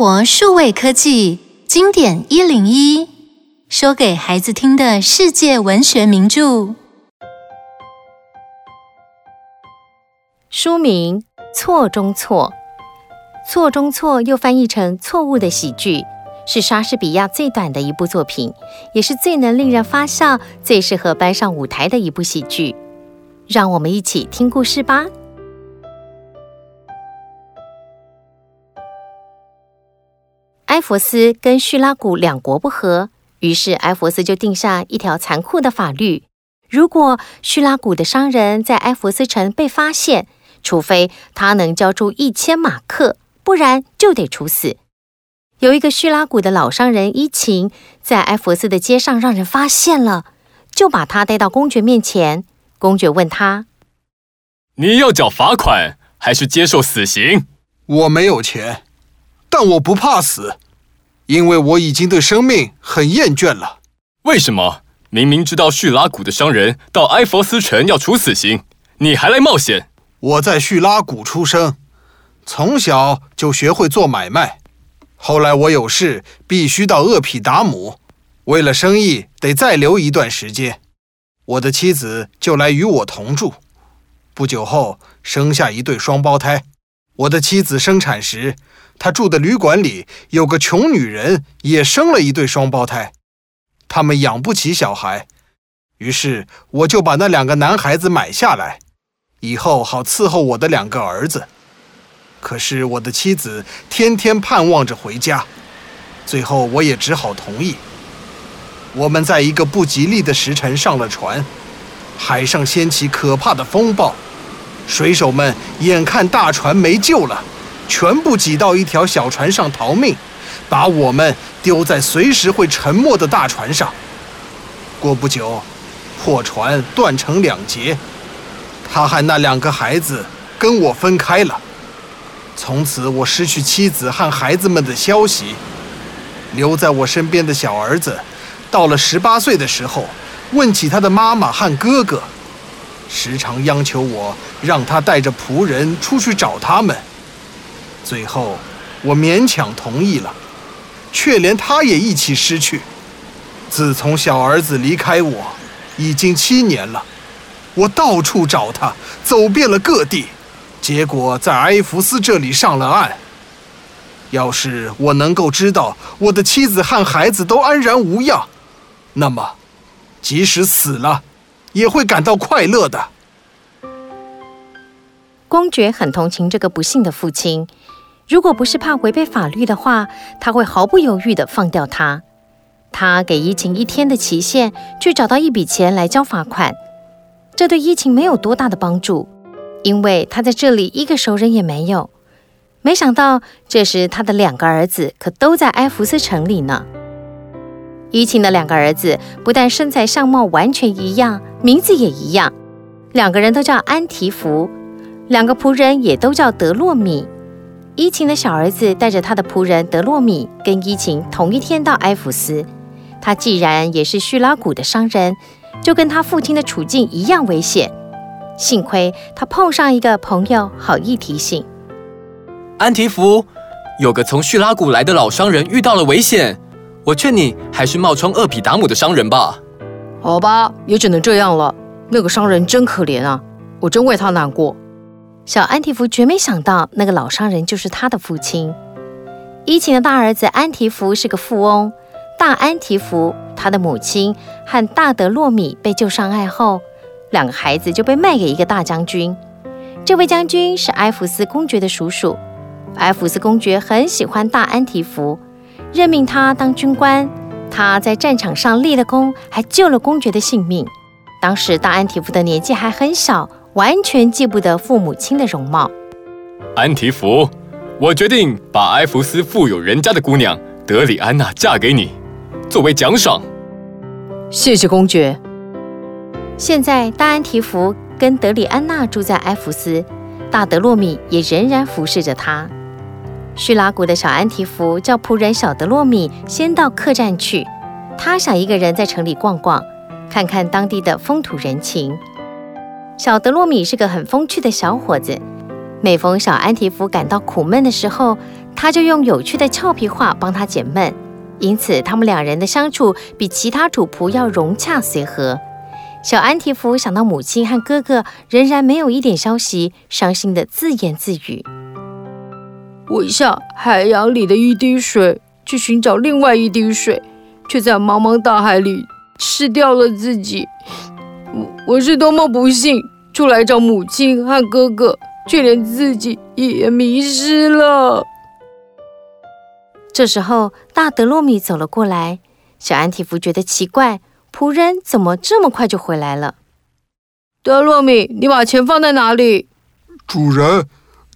活数位科技经典一零一，说给孩子听的世界文学名著。书名《错中错》，错中错又翻译成错误的喜剧，是莎士比亚最短的一部作品，也是最能令人发笑、最适合搬上舞台的一部喜剧。让我们一起听故事吧。埃弗斯跟叙拉古两国不和，于是埃弗斯就定下一条残酷的法律：如果叙拉古的商人在埃弗斯城被发现，除非他能交出一千马克，不然就得处死。有一个叙拉古的老商人伊琴，在埃弗斯的街上让人发现了，就把他带到公爵面前。公爵问他：“你要缴罚款，还是接受死刑？”“我没有钱，但我不怕死，因为我已经对生命很厌倦了。”“为什么？明明知道叙拉古的商人到埃佛斯城要处死刑，你还来冒险？”我在叙拉古出生，从小就学会做买卖。后来我有事必须到厄皮达姆，为了生意得再留一段时间。我的妻子就来与我同住。不久后生下一对双胞胎。我的妻子生产时，她住的旅馆里有个穷女人也生了一对双胞胎。他们养不起小孩，于是我就把那两个男孩子买下来。以后好伺候我的两个儿子，可是我的妻子天天盼望着回家，最后我也只好同意。我们在一个不吉利的时辰上了船，海上掀起可怕的风暴，水手们眼看大船没救了，全部挤到一条小船上逃命，把我们丢在随时会沉没的大船上。过不久，破船断成两截。他和那两个孩子跟我分开了，从此我失去妻子和孩子们的消息。留在我身边的小儿子，到了十八岁的时候，问起他的妈妈和哥哥，时常央求我让他带着仆人出去找他们。最后，我勉强同意了，却连他也一起失去。自从小儿子离开我，已经七年了。我到处找他，走遍了各地，结果在埃弗斯这里上了岸。要是我能够知道我的妻子和孩子都安然无恙，那么即使死了，也会感到快乐的。公爵很同情这个不幸的父亲，如果不是怕违背法律的话，他会毫不犹豫地放掉他。他给伊勤一天的期限，去找到一笔钱来交罚款。这对伊勤没有多大的帮助，因为他在这里一个熟人也没有。没想到，这时他的两个儿子可都在埃弗斯城里呢。伊勤的两个儿子不但身材相貌完全一样，名字也一样，两个人都叫安提弗，两个仆人也都叫德洛米。伊勤的小儿子带着他的仆人德洛米跟伊勤同一天到埃弗斯，他既然也是叙拉古的商人。就跟他父亲的处境一样危险，幸亏他碰上一个朋友，好意提醒。安提弗，有个从叙拉古来的老商人遇到了危险，我劝你还是冒充厄皮达姆的商人吧。好吧，也只能这样了。那个商人真可怜啊，我真为他难过。小安提弗绝没想到，那个老商人就是他的父亲。伊琴的大儿子安提弗是个富翁。大安提弗，他的母亲和大德洛米被救上岸后，两个孩子就被卖给一个大将军。这位将军是埃弗斯公爵的叔叔。埃弗斯公爵很喜欢大安提弗，任命他当军官。他在战场上立了功，还救了公爵的性命。当时大安提夫的年纪还很小，完全记不得父母亲的容貌。安提夫，我决定把埃弗斯富有人家的姑娘德里安娜嫁给你。作为奖赏，谢谢公爵。现在大安提夫跟德里安娜住在埃弗斯，大德洛米也仍然服侍着他。叙拉古的小安提弗叫仆人小德洛米先到客栈去，他想一个人在城里逛逛，看看当地的风土人情。小德洛米是个很风趣的小伙子，每逢小安提弗感到苦闷的时候，他就用有趣的俏皮话帮他解闷，因此他们两人的相处比其他主仆要融洽随和。小安提弗想到母亲和哥哥仍然没有一点消息，伤心地自言自语：“我像海洋里的一滴水，去寻找另外一滴水，却在茫茫大海里吃掉了自己。我我是多么不幸，出来找母亲和哥哥，却连自己也迷失了。”这时候，大德洛米走了过来，小安提夫觉得奇怪。仆人怎么这么快就回来了？德洛米，你把钱放在哪里？主人，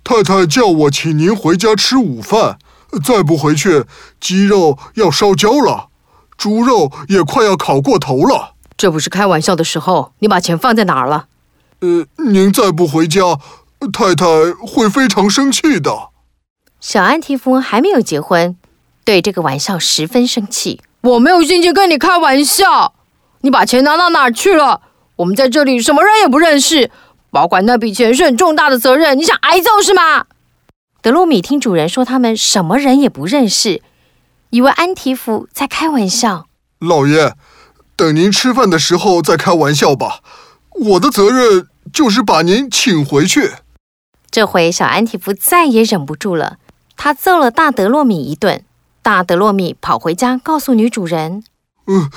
太太叫我请您回家吃午饭，再不回去，鸡肉要烧焦了，猪肉也快要烤过头了。这不是开玩笑的时候，你把钱放在哪儿了？呃，您再不回家，太太会非常生气的。小安提弗还没有结婚，对这个玩笑十分生气。我没有心情跟你开玩笑。你把钱拿到哪儿去了？我们在这里什么人也不认识，保管那笔钱是很重大的责任。你想挨揍是吗？德洛米听主人说他们什么人也不认识，以为安提夫在开玩笑。老爷，等您吃饭的时候再开玩笑吧。我的责任就是把您请回去。这回小安提夫再也忍不住了，他揍了大德洛米一顿。大德洛米跑回家告诉女主人：“嗯。”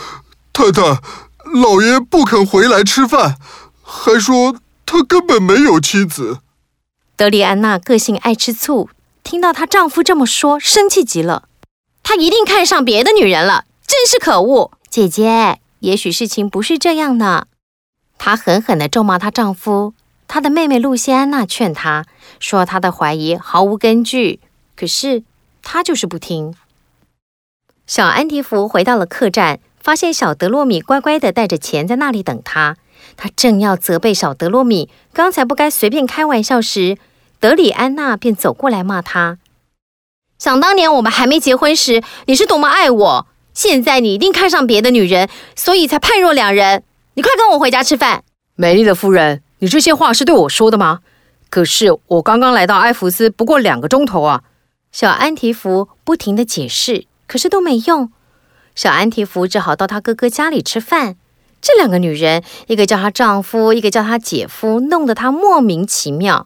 太太，老爷不肯回来吃饭，还说他根本没有妻子。德里安娜个性爱吃醋，听到她丈夫这么说，生气极了。她一定看上别的女人了，真是可恶！姐姐，也许事情不是这样呢。她狠狠地咒骂她丈夫。她的妹妹露西安娜劝她说，她的怀疑毫无根据，可是她就是不听。小安提福回到了客栈。发现小德洛米乖乖的带着钱在那里等他，他正要责备小德洛米刚才不该随便开玩笑时，德里安娜便走过来骂他：“想当年我们还没结婚时，你是多么爱我，现在你一定看上别的女人，所以才判若两人。你快跟我回家吃饭。”美丽的夫人，你这些话是对我说的吗？可是我刚刚来到埃弗斯不过两个钟头啊！小安提弗不停地解释，可是都没用。小安提弗只好到他哥哥家里吃饭。这两个女人，一个叫她丈夫，一个叫她姐夫，弄得她莫名其妙。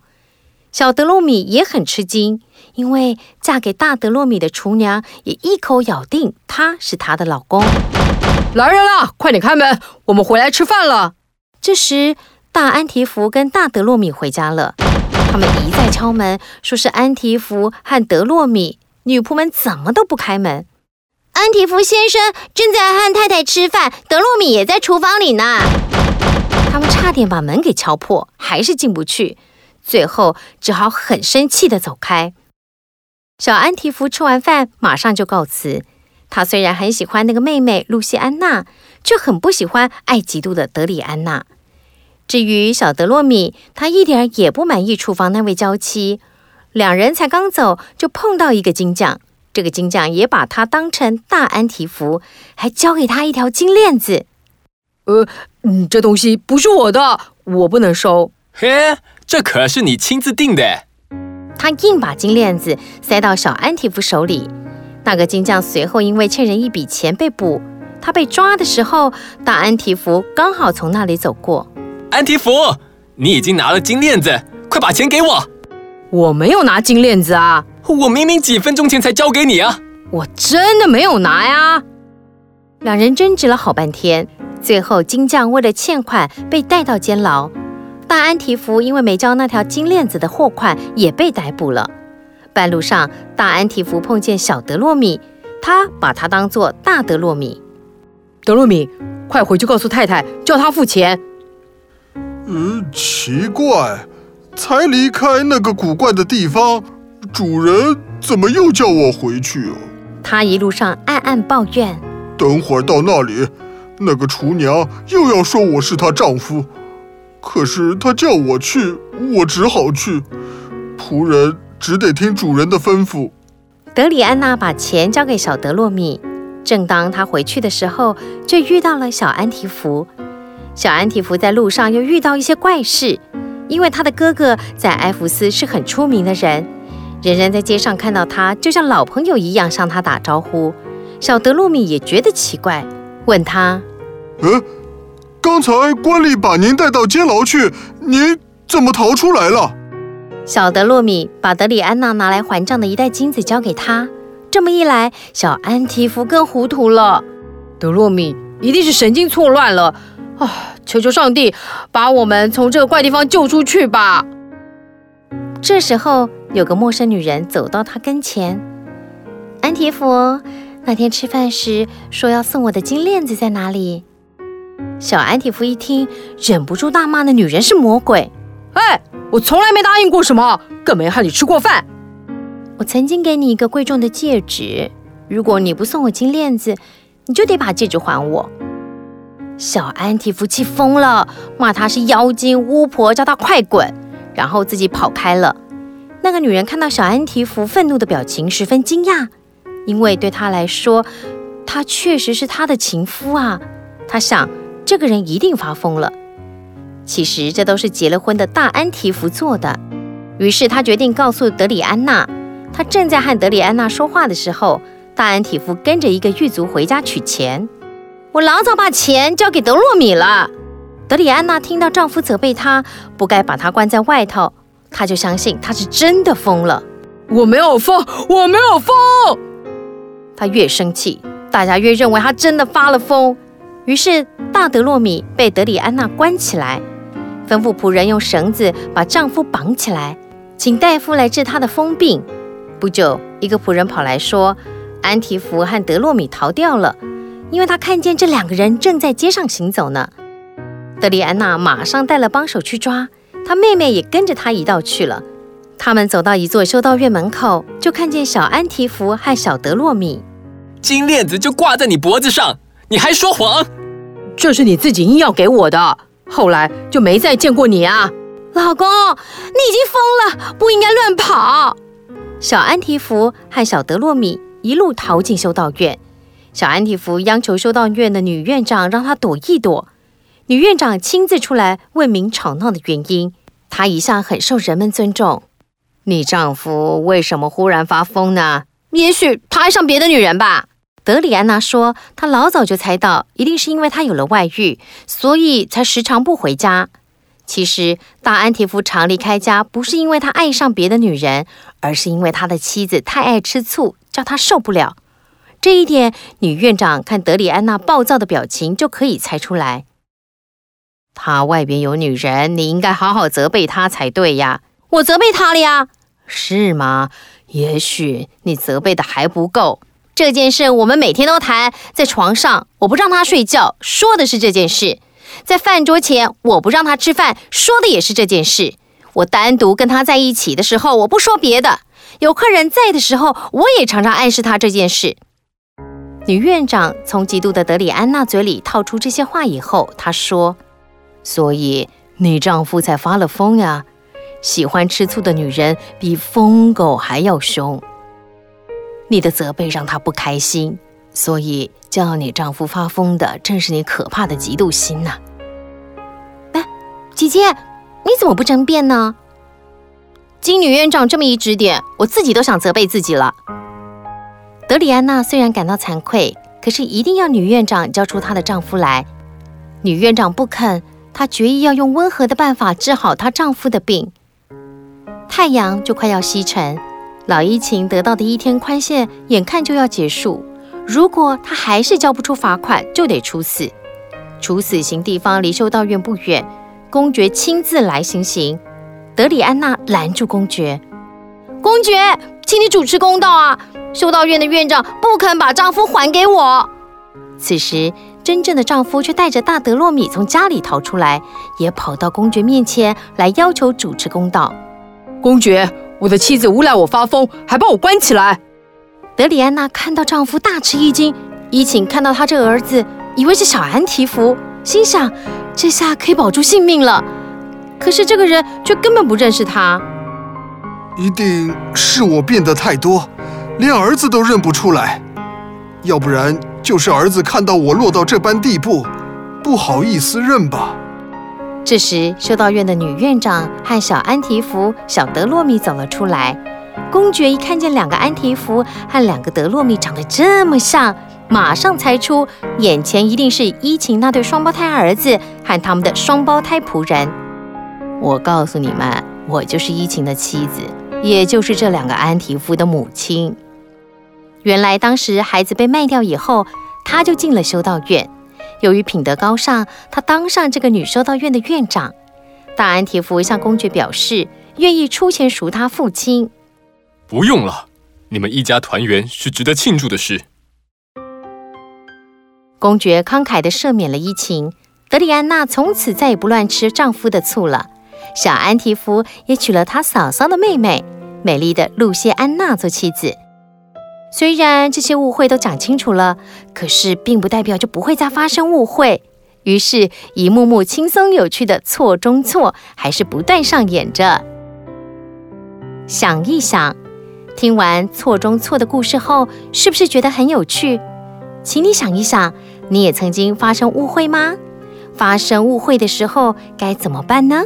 小德洛米也很吃惊，因为嫁给大德洛米的厨娘也一口咬定他是她的老公。来人啊，快点开门，我们回来吃饭了。这时，大安提福跟大德洛米回家了。他们一再敲门，说是安提福和德洛米。女仆们怎么都不开门。安提弗先生正在和太太吃饭，德洛米也在厨房里呢。他们差点把门给敲破，还是进不去，最后只好很生气地走开。小安提弗吃完饭，马上就告辞。他虽然很喜欢那个妹妹露西安娜，却很不喜欢爱嫉妒的德里安娜。至于小德洛米，他一点也不满意厨房那位娇妻。两人才刚走，就碰到一个金匠。这个金匠也把他当成大安提弗，还交给他一条金链子。呃，嗯，这东西不是我的，我不能收。嘿，这可是你亲自定的。他硬把金链子塞到小安提弗手里。那个金匠随后因为欠人一笔钱被捕，他被抓的时候，大安提弗刚好从那里走过。安提弗，你已经拿了金链子，快把钱给我。我没有拿金链子啊。我明明几分钟前才交给你啊！我真的没有拿呀！两人争执了好半天，最后金匠为了欠款被带到监牢。大安提夫因为没交那条金链子的货款，也被逮捕了。半路上，大安提夫碰见小德洛米，他把他当做大德洛米。德洛米，快回去告诉太太，叫他付钱。嗯，奇怪，才离开那个古怪的地方。主人怎么又叫我回去啊？他一路上暗暗抱怨。等会儿到那里，那个厨娘又要说我是她丈夫。可是她叫我去，我只好去。仆人只得听主人的吩咐。德里安娜把钱交给小德洛米。正当他回去的时候，就遇到了小安提福。小安提福在路上又遇到一些怪事，因为他的哥哥在埃弗斯是很出名的人。人人在街上看到他，就像老朋友一样向他打招呼。小德洛米也觉得奇怪，问他：“嗯，刚才官吏把您带到监牢去，您怎么逃出来了？”小德洛米把德里安娜拿来还账的一袋金子交给他。这么一来，小安提夫更糊涂了。德洛米一定是神经错乱了啊！求求上帝把我们从这个怪地方救出去吧！这时候，有个陌生女人走到他跟前。安提夫，那天吃饭时说要送我的金链子在哪里？小安提夫一听，忍不住大骂那女人是魔鬼。哎，我从来没答应过什么，更没和你吃过饭。我曾经给你一个贵重的戒指，如果你不送我金链子，你就得把戒指还我。小安提夫气疯了，骂她是妖精巫婆，叫她快滚。然后自己跑开了。那个女人看到小安提夫愤怒的表情，十分惊讶，因为对她来说，他确实是她的情夫啊。她想，这个人一定发疯了。其实这都是结了婚的大安提夫做的。于是她决定告诉德里安娜。她正在和德里安娜说话的时候，大安提夫跟着一个狱卒回家取钱。我老早把钱交给德洛米了。德里安娜听到丈夫责备她不该把她关在外头，他就相信他是真的疯了。我没有疯，我没有疯。他越生气，大家越认为他真的发了疯。于是大德洛米被德里安娜关起来，吩咐仆人用绳子把丈夫绑起来，请大夫来治他的疯病。不久，一个仆人跑来说，安提弗和德洛米逃掉了，因为他看见这两个人正在街上行走呢。德里安娜马上带了帮手去抓，她妹妹也跟着他一道去了。他们走到一座修道院门口，就看见小安提弗和小德洛米。金链子就挂在你脖子上，你还说谎？这是你自己硬要给我的，后来就没再见过你啊！老公，你已经疯了，不应该乱跑。小安提弗和小德洛米一路逃进修道院，小安提弗央求修道院的女院长让他躲一躲。女院长亲自出来问明吵闹的原因。她一向很受人们尊重。你丈夫为什么忽然发疯呢？也许他爱上别的女人吧。德里安娜说，她老早就猜到，一定是因为他有了外遇，所以才时常不回家。其实，大安提夫常离开家，不是因为他爱上别的女人，而是因为他的妻子太爱吃醋，叫他受不了。这一点，女院长看德里安娜暴躁的表情就可以猜出来。他外边有女人，你应该好好责备他才对呀。我责备他了呀，是吗？也许你责备的还不够。这件事我们每天都谈，在床上我不让他睡觉，说的是这件事；在饭桌前我不让他吃饭，说的也是这件事。我单独跟他在一起的时候，我不说别的；有客人在的时候，我也常常暗示他这件事。女院长从嫉妒的德里安娜嘴里套出这些话以后，她说。所以你丈夫才发了疯呀！喜欢吃醋的女人比疯狗还要凶。你的责备让他不开心，所以叫你丈夫发疯的正是你可怕的嫉妒心呐！哎，姐姐，你怎么不争辩呢？经女院长这么一指点，我自己都想责备自己了。德里安娜虽然感到惭愧，可是一定要女院长交出她的丈夫来。女院长不肯。她决意要用温和的办法治好她丈夫的病。太阳就快要西沉，老伊琴得到的一天宽限眼看就要结束。如果她还是交不出罚款，就得处死。处死刑地方离修道院不远，公爵亲自来行刑。德里安娜拦住公爵：“公爵，请你主持公道啊！修道院的院长不肯把丈夫还给我。”此时。真正的丈夫却带着大德洛米从家里逃出来，也跑到公爵面前来要求主持公道。公爵，我的妻子诬赖我发疯，还把我关起来。德里安娜看到丈夫大吃一惊，伊请看到他这儿子，以为是小安提福，心想这下可以保住性命了。可是这个人却根本不认识他。一定是我变得太多，连儿子都认不出来，要不然。就是儿子看到我落到这般地步，不好意思认吧。这时，修道院的女院长和小安提弗、小德洛米走了出来。公爵一看见两个安提弗和两个德洛米长得这么像，马上猜出眼前一定是伊琴那对双胞胎儿子和他们的双胞胎仆人。我告诉你们，我就是伊琴的妻子，也就是这两个安提弗的母亲。原来当时孩子被卖掉以后，他就进了修道院。由于品德高尚，他当上这个女修道院的院长。大安提夫向公爵表示，愿意出钱赎他父亲。不用了，你们一家团圆是值得庆祝的事。公爵慷慨地赦免了伊琴，德里安娜从此再也不乱吃丈夫的醋了。小安提夫也娶了他嫂嫂的妹妹，美丽的露西安娜做妻子。虽然这些误会都讲清楚了，可是并不代表就不会再发生误会。于是，一幕幕轻松有趣的错中错还是不断上演着。想一想，听完错中错的故事后，是不是觉得很有趣？请你想一想，你也曾经发生误会吗？发生误会的时候该怎么办呢？